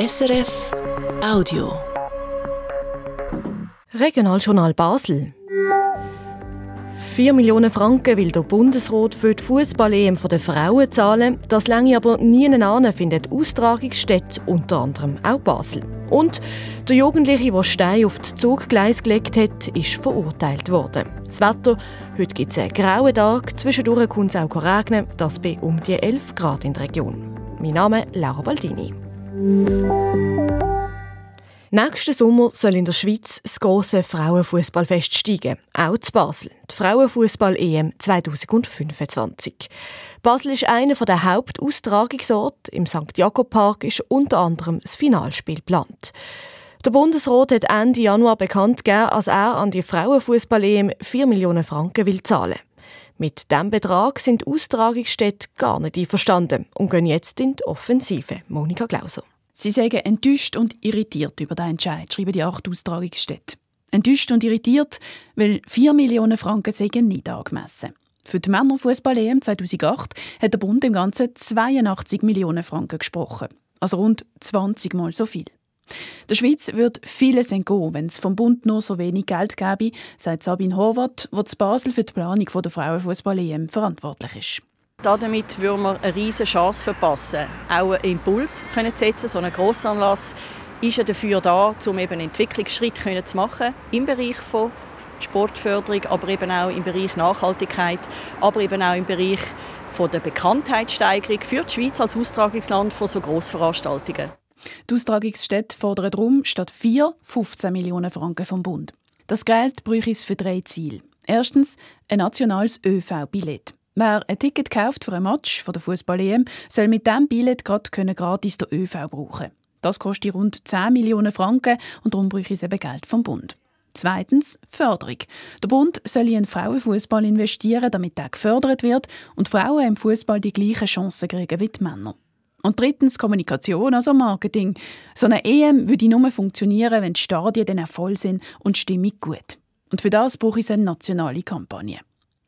SRF Audio. Regionaljournal Basel. 4 Millionen Franken will der Bundesrat für die Fußball-EM der Frauen zahlen. Das lange aber nie an, findet Austragungsstätte, unter anderem auch Basel. Und der Jugendliche, der Stein auf das Zuggleis gelegt hat, ist verurteilt worden. Das Wetter, heute gibt es einen grauen Tag, zwischendurch kann es auch regnen, das bei um die 11 Grad in der Region. Mein Name ist Laura Baldini. Nächsten Sommer soll in der Schweiz das große Frauenfußballfest steigen, auch zu Basel, die Frauenfußball-EM 2025. Basel ist einer der Hauptaustragungsorte. Im St. Jakob Park ist unter anderem das Finalspiel geplant. Der Bundesrat hat Ende Januar bekannt gegeben, dass er an die Frauenfußball-EM 4 Millionen Franken will zahlen. Mit diesem Betrag sind Austragungsstädte gar nicht einverstanden und gehen jetzt in die Offensive. Monika Glauser. Sie sagen enttäuscht und irritiert über den Entscheid, schreiben die acht Austragungsstädte. Enttäuscht und irritiert, weil 4 Millionen Franken sagen nicht angemessen. Für die Männerfußball-EM 2008 hat der Bund im Ganzen 82 Millionen Franken gesprochen. Also rund 20 Mal so viel. Der Schweiz wird vieles entgehen, wenn es vom Bund nur so wenig Geld gäbe, sagt Sabine Horvath, die zu Basel für die Planung der Frauenfußball-EM verantwortlich ist. Damit würden wir eine riesige Chance verpassen, auch einen Impuls zu setzen. So ein Grossanlass ist ja dafür da, um eben Entwicklungsschritte zu machen im Bereich von Sportförderung, aber eben auch im Bereich Nachhaltigkeit, aber eben auch im Bereich von der Bekanntheitssteigerung für die Schweiz als Austragungsland von so Grossveranstaltungen. Die Austragungsstätte fordern darum statt 4 15 Millionen Franken vom Bund. Das Geld bräuchte es für drei Ziele. Erstens ein nationales ÖV-Billett. Wer ein Ticket kauft für ein Match von der Fußball-EM, soll mit diesem Billett gerade gratis den ÖV brauchen. Das kostet rund 10 Millionen Franken und darum brauche ich eben Geld vom Bund. Zweitens Förderung. Der Bund soll in Frauenfußball investieren, damit er gefördert wird und Frauen im Fußball die gleichen Chancen kriegen wie die Männer. Und drittens Kommunikation, also Marketing. So eine EM würde nur funktionieren, wenn die Stadien dann voll sind und die Stimmung gut. Und für das brauche ich eine nationale Kampagne.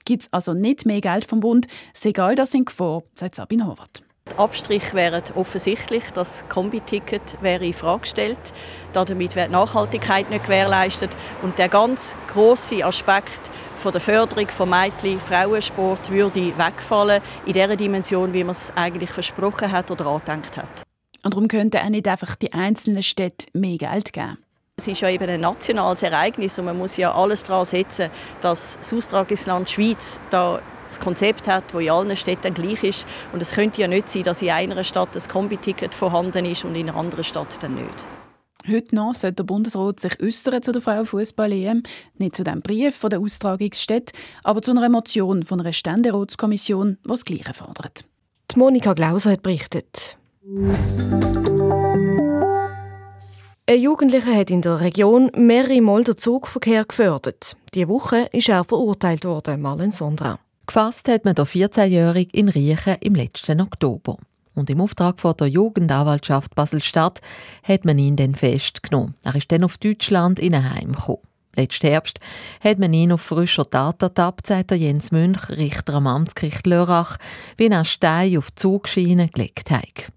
Gibt es also nicht mehr Geld vom Bund, egal, das in Gefahr, sagt Sabine Horvath. Die Abstriche wären offensichtlich, das Kombi-Ticket wäre in Frage gestellt. Damit wird Nachhaltigkeit nicht gewährleistet. Und der ganz große Aspekt von der Förderung von Mädchen Frauensport würde wegfallen in der Dimension, wie man es eigentlich versprochen hat oder angedenkt hat. Und darum könnten auch nicht einfach die einzelnen Städte mehr Geld geben. Es ist ja eben ein nationales Ereignis und man muss ja alles daran setzen, dass das Austragungsland Schweiz da das Konzept hat, das in allen Städten gleich ist. Und es könnte ja nicht sein, dass in einer Stadt das Kombi-Ticket vorhanden ist und in einer anderen Stadt dann nicht. Heute noch sollte der Bundesrat sich äußern zu der Frauenfußball-EM, nicht zu dem Brief von der Austragungsstätte, aber zu einer Motion von einer Ständeratskommission, die das Gleiche fordert. Die Monika Glauser hat berichtet. Ein Jugendlicher hat in der Region mehrere Mal den Zugverkehr gefördert. Diese Woche ist er verurteilt worden, Marlen Sondra. Gefasst hat man den 14-Jährigen in Riechen im letzten Oktober. Und im Auftrag von der Jugendanwaltschaft Basel-Stadt hat man ihn dann festgenommen. Er ist dann auf Deutschland in ein Heim gekommen. Letzten Herbst hat man ihn auf frischer Tat ertappt, sagt Jens Münch, Richter am Amtsgericht Lörrach, wie er Stein auf die Zugschiene gelegt hat.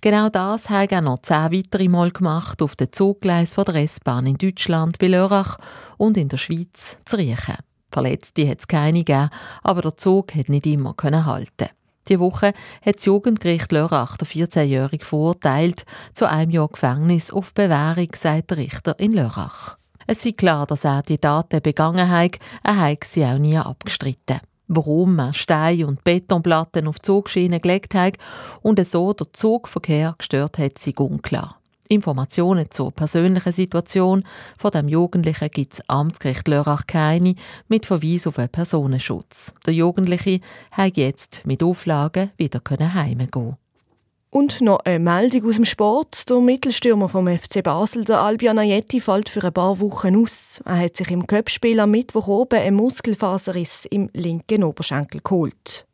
Genau das hat er noch zehn weitere Mal gemacht auf den Zuggleis der S-Bahn in Deutschland, bei Lörrach und in der Schweiz zu riechen. Verletzte hat es keine gegeben, aber der Zug hat nicht immer halten. Die Woche hat das Jugendgericht Lörrach der 14-Jährige verurteilt zu einem Jahr Gefängnis auf Bewährung, sagt der Richter in Lörrach. Es ist klar, dass er die Daten begangen hat, er hat sie auch nie abgestritten. Warum er Steine und Betonplatten auf Zugschienen gelegt hat und so der Zugverkehr gestört hat, ist unklar. Informationen zur persönlichen Situation von dem Jugendlichen gibt es Amtsgericht Lörrach keine mit Verweis auf einen Personenschutz. Der Jugendliche hat jetzt mit Auflagen wieder heimgehen und noch eine Meldung aus dem Sport. Der Mittelstürmer vom FC Basel, der Albion Ayetti, fällt für ein paar Wochen aus. Er hat sich im Köpfspiel am Mittwoch oben einen Muskelfaserriss im linken Oberschenkel geholt.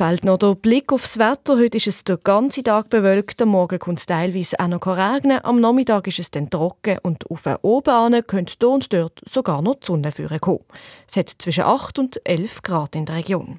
Fällt noch der Blick aufs Wetter. Heute ist es den ganzen Tag bewölkt. Am Morgen kommt es teilweise auch noch regnen. Am Nachmittag ist es dann trocken und auf oben an könnte hier und dort sogar noch die Sonne kommen. Es hat zwischen 8 und 11 Grad in der Region.